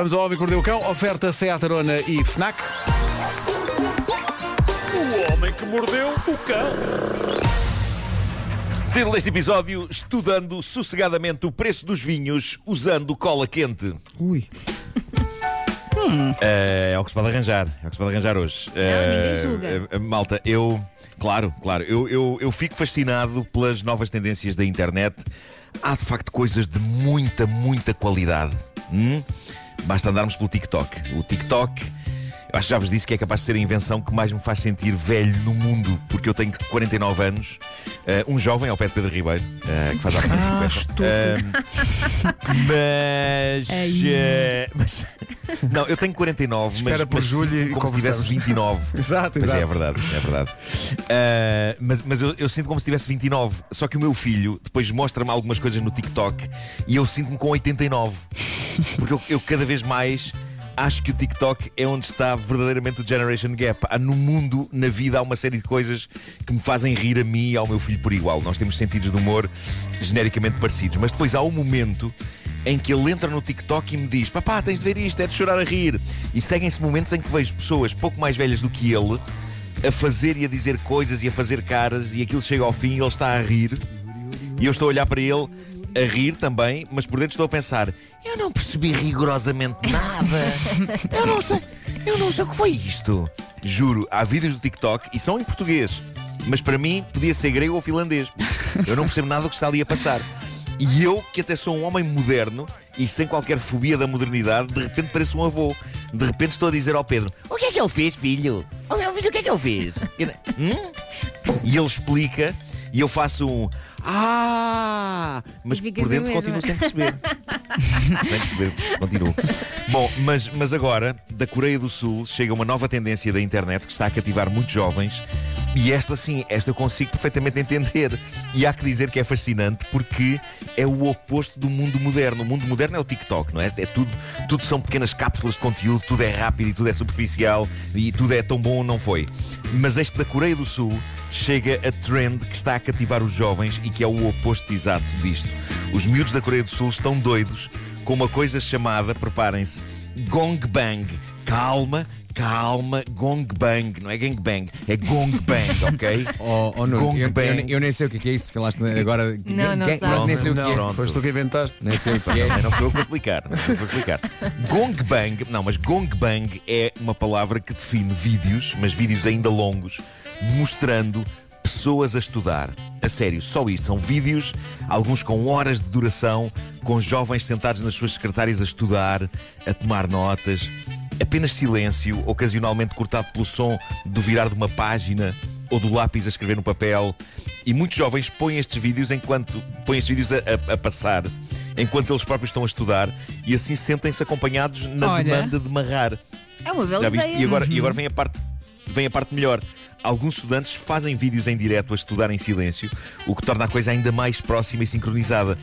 Vamos ao Homem que Mordeu o Cão, oferta Seat Arona e FNAC. O homem que mordeu o cão. Título deste episódio: Estudando sossegadamente o preço dos vinhos usando cola quente. Ui. Eh, é o que se pode arranjar. É o que se pode arranjar hoje. ninguém Eh, julga. eh, malta, eu. Claro, claro. Eu, eu, eu fico fascinado pelas novas tendências da internet. Há de facto coisas de muita, muita qualidade. Hum? Basta andarmos pelo TikTok. O TikTok. Eu acho que já vos disse que é capaz de ser a invenção que mais me faz sentir velho no mundo, porque eu tenho 49 anos, eh, um jovem ao pé de Pedro Ribeiro, eh, que faz a Ah, 50. mas, mas. Não, eu tenho 49, Espera mas, por mas sinto e como se tivesse conversamos. 29. Exato, Mas é, exato. verdade, é verdade. Ah, mas mas eu, eu sinto como se tivesse 29. Só que o meu filho depois mostra-me algumas coisas no TikTok e eu sinto-me com 89. Porque eu, eu cada vez mais acho que o TikTok é onde está verdadeiramente o Generation Gap. Há no mundo, na vida, há uma série de coisas que me fazem rir a mim e ao meu filho por igual. Nós temos sentidos de humor genericamente parecidos. Mas depois há um momento em que ele entra no TikTok e me diz: Papá, tens de ver isto, é de chorar a rir. E seguem-se momentos em que vejo pessoas pouco mais velhas do que ele a fazer e a dizer coisas e a fazer caras, e aquilo chega ao fim e ele está a rir. E eu estou a olhar para ele a rir também, mas por dentro estou a pensar: eu não percebi rigorosamente nada. Eu não sei, eu não sei o que foi isto. Juro, há vídeos do TikTok e são em português, mas para mim podia ser grego ou finlandês. Eu não percebo nada do que está ali a passar. E eu, que até sou um homem moderno e sem qualquer fobia da modernidade, de repente pareço um avô. De repente estou a dizer ao Pedro: O que é que ele fez, filho? Olha, filho, o que é que ele fez? E, hum? e ele explica e eu faço um Ah! Mas por dentro continuo sem perceber. sem perceber, continuo. Bom, mas, mas agora, da Coreia do Sul, chega uma nova tendência da internet que está a cativar muitos jovens. E esta sim, esta eu consigo perfeitamente entender. E há que dizer que é fascinante porque é o oposto do mundo moderno. O mundo moderno é o TikTok, não é? É tudo, tudo são pequenas cápsulas de conteúdo, tudo é rápido e tudo é superficial e tudo é tão bom ou não foi. Mas este da Coreia do Sul chega a trend que está a cativar os jovens e que é o oposto exato disto. Os miúdos da Coreia do Sul estão doidos com uma coisa chamada, preparem-se, Gong Bang. Calma, calma, Gong Bang. Não é Gang Bang, é Gong Bang, ok? Oh, oh, Nuno, Gong eu, bang. eu, eu nem sei o que é é isso. Falaste agora. Não, não sabes. nem sei o que Não, é. pronto. Foste tu que inventaste. Nem sei o que é. Não, não sou eu que vou explicar. Não sou eu que vou explicar. Gong Bang, não, mas Gong Bang é uma palavra que define vídeos, mas vídeos ainda longos, mostrando pessoas a estudar. A sério, só isto. São vídeos, alguns com horas de duração, com jovens sentados nas suas secretárias a estudar, a tomar notas. Apenas silêncio, ocasionalmente cortado pelo som do virar de uma página ou do lápis a escrever no papel. E muitos jovens põem estes vídeos enquanto põem estes vídeos a, a- a passar, enquanto eles próprios estão a estudar, e assim sentem-se acompanhados na Olha. demanda de marrar. É uma bela Já viste? ideia. E agora, e agora vem, a parte, vem a parte melhor. Alguns estudantes fazem vídeos em direto a estudar em silêncio, o que torna a coisa ainda mais próxima e sincronizada.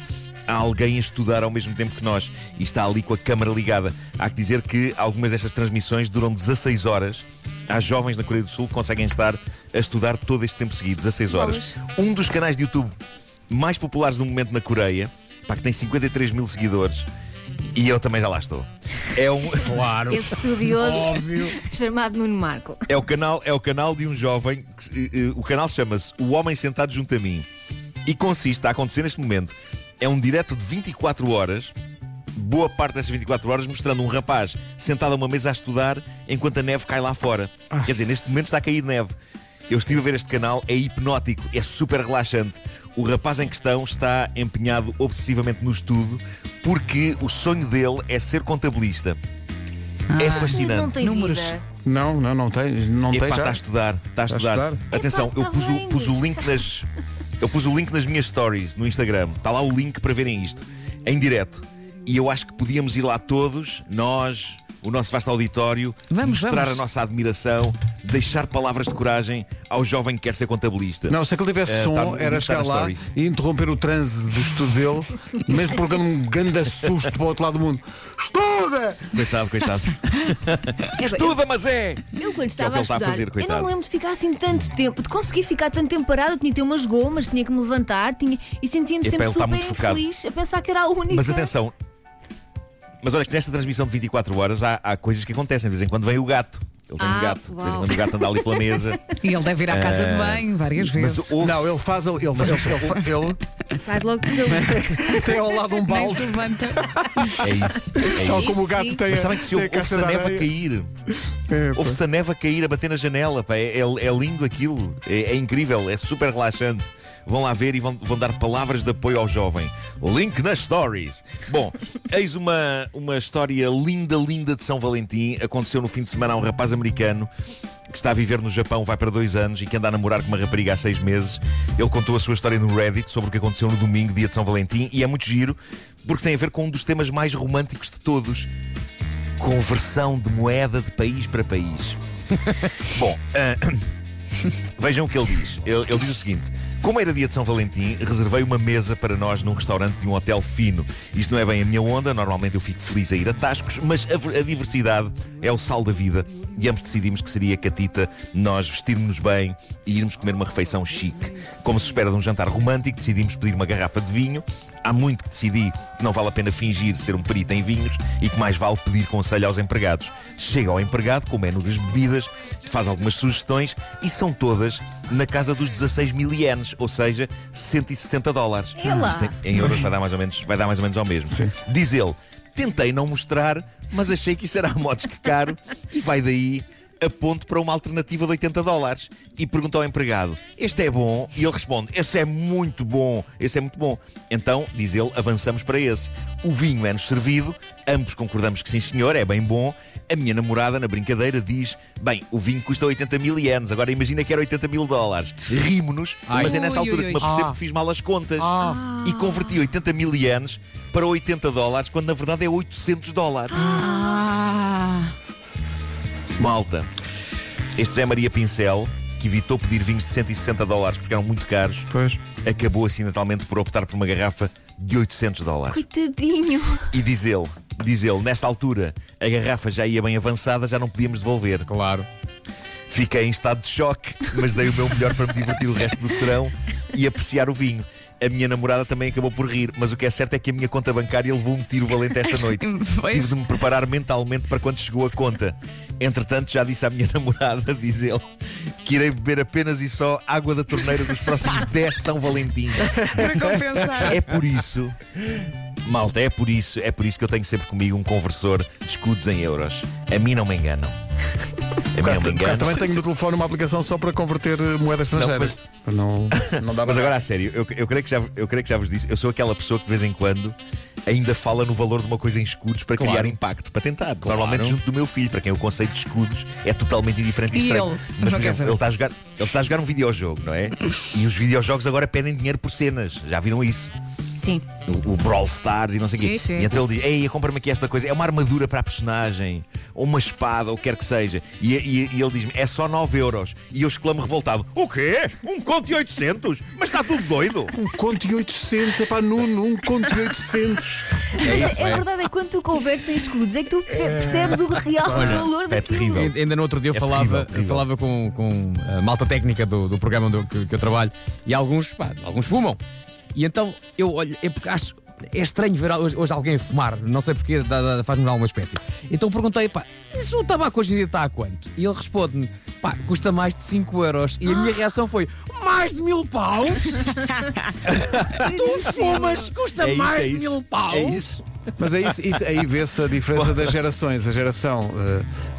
Há alguém a estudar ao mesmo tempo que nós e está ali com a câmara ligada. Há que dizer que algumas destas transmissões duram 16 horas. Há jovens na Coreia do Sul que conseguem estar a estudar todo este tempo seguido, 16 horas. Um dos canais de YouTube mais populares no momento na Coreia, pá, que tem 53 mil seguidores, e eu também já lá estou. É um. Claro. Esse estudioso chamado Nuno Marco. É o canal, é o canal de um jovem. Que, eh, eh, o canal chama-se O Homem Sentado Junto a Mim. E consiste, a acontecer neste momento, é um direto de 24 horas. Boa parte dessas 24 horas mostrando um rapaz sentado a uma mesa a estudar enquanto a neve cai lá fora. Quer dizer, neste momento está a cair neve. Eu estive a ver este canal, é hipnótico, é super relaxante. O rapaz em questão está empenhado obsessivamente no estudo porque o sonho dele é ser contabilista. É fascinante. Não tem Números. vida. Não, não, não tem. Não tem Epá, já. está a estudar, está a Está a estudar. estudar? Atenção, Epá, eu pus, o, pus o link nas. Eu pus o link nas minhas stories no Instagram. Está lá o link para verem isto. Em direto. E eu acho que podíamos ir lá todos, nós, o nosso vasto auditório, Vamos, mostrar vamos. a nossa admiração, deixar palavras de coragem ao jovem que quer ser contabilista. Não, se aquele tivesse Eh, som, tá era tá chegar lá stories. e interromper o transe do estudo dele, mesmo provocando um grande susto para o outro lado do mundo. Estuda! Coitado, coitado. É, Estuda, mas é! Eu quando é estava que a está a estudar, fazer, eu coitado. não me lembro de ficar assim tanto tempo, de conseguir ficar tanto tempo parado, eu tinha que ter umas gomas, tinha que me levantar, tinha, e sentia-me sempre super focado. infeliz a pensar que era a única. Mas atenção. Mas olha que nesta transmissão de 24 horas há, há coisas que acontecem. De vez em quando vem o gato. Ele tem um Ah, gato. De vez em uau. quando o gato anda ali pela mesa. E ele deve ir à casa de banho várias vezes. Mas Não, ele faz. Ele, ele, ele, ele, Faz logo tudo tem ao lado um Nem balde. se levanta. É isso. É Tal isso. como o gato Sim. tem, Mas sabem que se ouve-se a neve a cair. É. Ouve-se a neve a cair, a bater na janela. Pá. É, é- é lindo aquilo. É, é incrível. É super relaxante. Vão lá ver e vão, vão dar palavras de apoio ao jovem. Link nas stories. Bom, eis uma, uma história linda, linda de São Valentim. Aconteceu no fim de semana a um rapaz americano que está a viver no Japão, vai para dois anos e que anda a namorar com uma rapariga há seis meses. Ele contou a sua história no Reddit sobre o que aconteceu no domingo, dia de São Valentim, e é muito giro porque tem a ver com um dos temas mais românticos de todos conversão de moeda de país para país. Bom, ah, vejam o que ele diz. Ele, ele diz o seguinte: Como era dia de São Valentim, reservei uma mesa para nós num restaurante de um hotel fino. Isto não é bem a minha onda, normalmente eu fico feliz a ir a tascos, mas a, a diversidade é o sal da vida. E ambos decidimos que seria catita nós vestirmos-nos bem e irmos comer uma refeição chique. Como se espera de um jantar romântico, decidimos pedir uma garrafa de vinho. Há muito que decidi que não vale a pena fingir ser um perito em vinhos e que mais vale pedir conselho aos empregados. Chega ao empregado com o menu das bebidas, faz algumas sugestões e são todas na casa dos 16 mil ienes, ou seja, 160 dólares. Isto em, em euros vai dar mais ou menos, vai dar mais ou menos ao mesmo. Diz ele: tentei não mostrar, mas achei que isso era a modos que caro e vai daí. Aponto para uma alternativa de 80 dólares e pergunto ao empregado: Este é bom? E ele responde: Esse é muito bom, esse é muito bom. Então, diz ele, avançamos para esse. O vinho é-nos servido, ambos concordamos que sim, senhor, é bem bom. A minha namorada, na brincadeira, diz: Bem, o vinho custa 80 mil ienes, agora imagina que era 80 mil dólares. Rimo-nos, mas é nessa Ui, altura ui, que me ui. apercebo Ah. que fiz mal as contas Ah. e converti 80 mil ienes para 80 dólares, quando na verdade é 800 dólares. Ah, Malta, este Zé Maria Pincel, que evitou pedir vinhos de 160 dólares porque eram muito caros, Pois. acabou acidentalmente por optar por uma garrafa de 800 dólares. Coitadinho. E diz ele, diz ele, nesta altura a garrafa já ia bem avançada, já não podíamos devolver. Claro. Fiquei em estado de choque, mas dei o meu melhor para me divertir o resto do serão e apreciar o vinho. A minha namorada também acabou por rir, mas o que é certo é que a minha conta bancária levou um tiro valente esta noite. Tive de me preparar mentalmente para quando chegou a conta. Entretanto, já disse à minha namorada, diz ele, que irei beber apenas e só água da torneira dos próximos 10 São Valentim. para compensar. É por isso, malta, é por isso, é por isso que eu tenho sempre comigo um conversor de escudos em euros. A mim não me enganam. Mim Por também tenho no telefone uma aplicação só para converter eh, moeda estrangeira. mas- Para não, não dá Mas agora a sério, eu, eu creio que já, eu creio que já vos disse, eu sou aquela pessoa que de vez em quando ainda fala no valor de uma coisa em escudos para Claro. criar impacto, para tentar. Claro. Normalmente junto do meu filho, para quem o conceito de escudos é totalmente indiferente e E estranho. ele? Mas, por exemplo, ele está, a jogar, ele está a jogar um videojogo, não é? E os videojogos agora pedem dinheiro por cenas. Já viram isso? Sim. o, o Brawl Stars e não sei o quê. Sim. E então ele diz: Ei, compra-me aqui esta coisa. É uma armadura para a personagem, ou uma espada, ou o que quer que seja. E, e- e ele diz-me: É só 9 euros. E eu exclamo revoltado: O quê? Um conto e 800? Mas está tudo doido. Um conto e 800, é para Nuno, um conto e 800. Mas isso, a, é. verdade é que quando tu convertes em escudos é que tu percebes o real valor é daquilo. terrível. Ainda- no outro dia eu É falava, terrível, terrível. falava com, com a malta técnica do, do programa eu- que, que eu trabalho e alguns, pá, alguns fumam. E então eu olho, é porque acho. É estranho ver hoje, hoje alguém fumar, não sei porquê, faz-me dar alguma espécie. Então perguntei, pá, isso o tabaco hoje em dia está a quanto? E ele responde-me, pá, custa mais de 5 euros. E a minha reação foi, mais de mil paus? tu fumas, custa É isso, mais é de isso. mil paus? É isso. Mas é isso, isso- aí vê-se a diferença das gerações. A geração,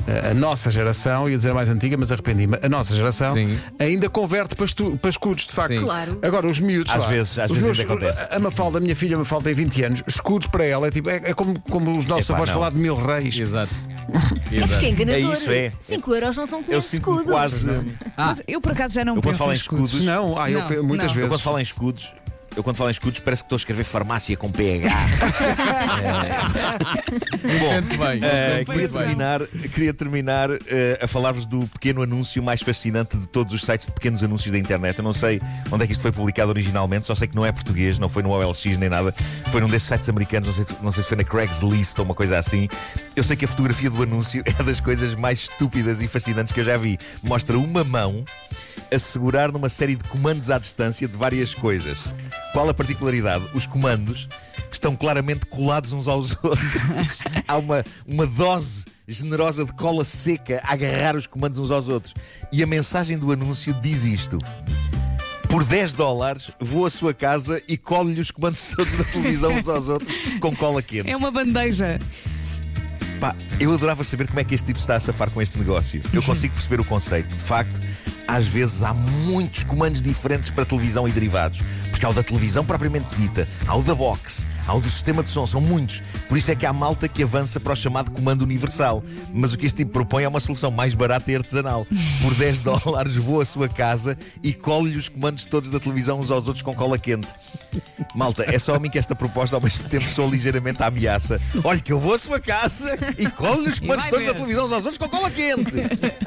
eh, a nossa geração, ia dizer a mais antiga, mas arrependi-me, a nossa geração Sim. ainda converte para, estu- para escudos, de facto. Sim. Claro. Agora, os miúdos. Às lá, vezes- às os vezes ainda acontece. A Mafalda, a minha filha, a Mafalda tem 20 anos, escudos para ela é tipo, é, é como, como os nossos Epá, avós não. falar de mil reis. Exato. É porque é enganador. É isso, é. 5 euros não são Eu 500 sinto escudos. quase. Ah. Mas eu por acaso já não Eu quando penso falo em escudos. escudos- Não, ah, eu, Não, pe- muitas não. Eu vezes. quando falo em escudos, eu quando falo em escudos parece que estou a escrever farmácia com PH. Bom, Muito bem. eh, muito queria terminar, queria terminar eh, a falar-vos do pequeno anúncio mais fascinante de todos os sites de pequenos anúncios da internet. Eu não sei onde é que isto foi publicado originalmente, só sei que não é português, não foi no OLX nem nada. Foi num desses sites americanos, não sei, se- não sei se foi na Craigslist ou uma coisa assim. Eu sei que a fotografia do anúncio é das coisas mais estúpidas e fascinantes que eu já vi. Mostra uma mão a segurar numa série de comandos à distância de várias coisas. Qual a particularidade? Os comandos estão claramente colados uns aos outros. Há uma, uma dose generosa de cola seca a agarrar os comandos uns aos outros. E a mensagem do anúncio diz isto. Por 10 dólares, vou à sua casa e colo-lhe os comandos todos da televisão uns aos outros com cola quente. É uma bandeja. Pá, eu adorava saber como é que este tipo está a safar com este negócio. Eu consigo perceber o conceito. De facto, às vezes há muitos comandos diferentes para televisão e derivados. Porque há o da televisão propriamente dita, há o da box, há o do sistema de som, são muitos. Por isso é que há malta que avança para o chamado comando universal. Mas o que este tipo propõe é uma solução mais barata e artesanal. Por 10 dólares vou à sua casa e colo-lhe os comandos todos da televisão uns aos outros com cola quente. Malta, é só a mim que esta proposta ao mesmo tempo soa ligeiramente a ameaça. Olha que eu vou à sua casa e colo-lhe os comandos todos da televisão uns aos outros com cola quente.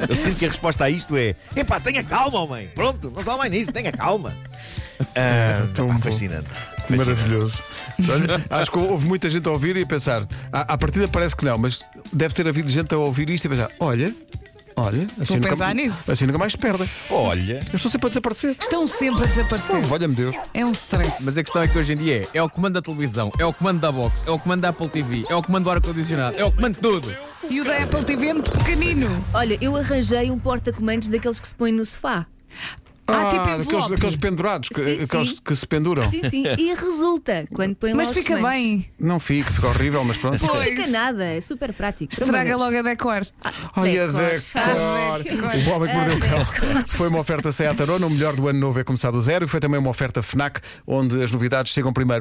Eu sinto que a resposta a isto é: epá, tenha calma, homem. Pronto, não se fala mais nisso, tenha calma. Ah, tão pá, fascinante. Fascinante. Maravilhoso. Olha, Acho que houve muita gente a ouvir e a pensar. À, à partida parece que não, mas deve ter havido gente a ouvir isto e a pensar: olha, olha, assim, a nunca, pensar nisso. assim nunca mais se perdem. Olha, Eu estou sempre a desaparecer. Estão sempre a desaparecer. Olha-me Deus. É um stress. Mas a questão é que hoje em dia é, é o comando da televisão, é o comando da box, é o comando da Apple TV, é o comando do ar-condicionado, é o comando de tudo. E o da Apple TV é muito pequenino. Olha, eu arranjei um porta-comandos daqueles que se põem no sofá. Ah, tipo aqueles, envelope. aqueles pendurados, que, Sim, aqueles sim. que se penduram. Sim, sim. E resulta quando põem lá Mas os fica comandos. bem. Não fica, fica horrível, mas pronto. Não Pois. fica nada, é super prático. Estraga logo a decor. Olha, Decor, decor. O Homem que Mordeu o Cão foi uma oferta Seat Arona. O melhor do ano novo é começar do zero. E foi também uma oferta FNAC, onde as novidades chegam primeiro.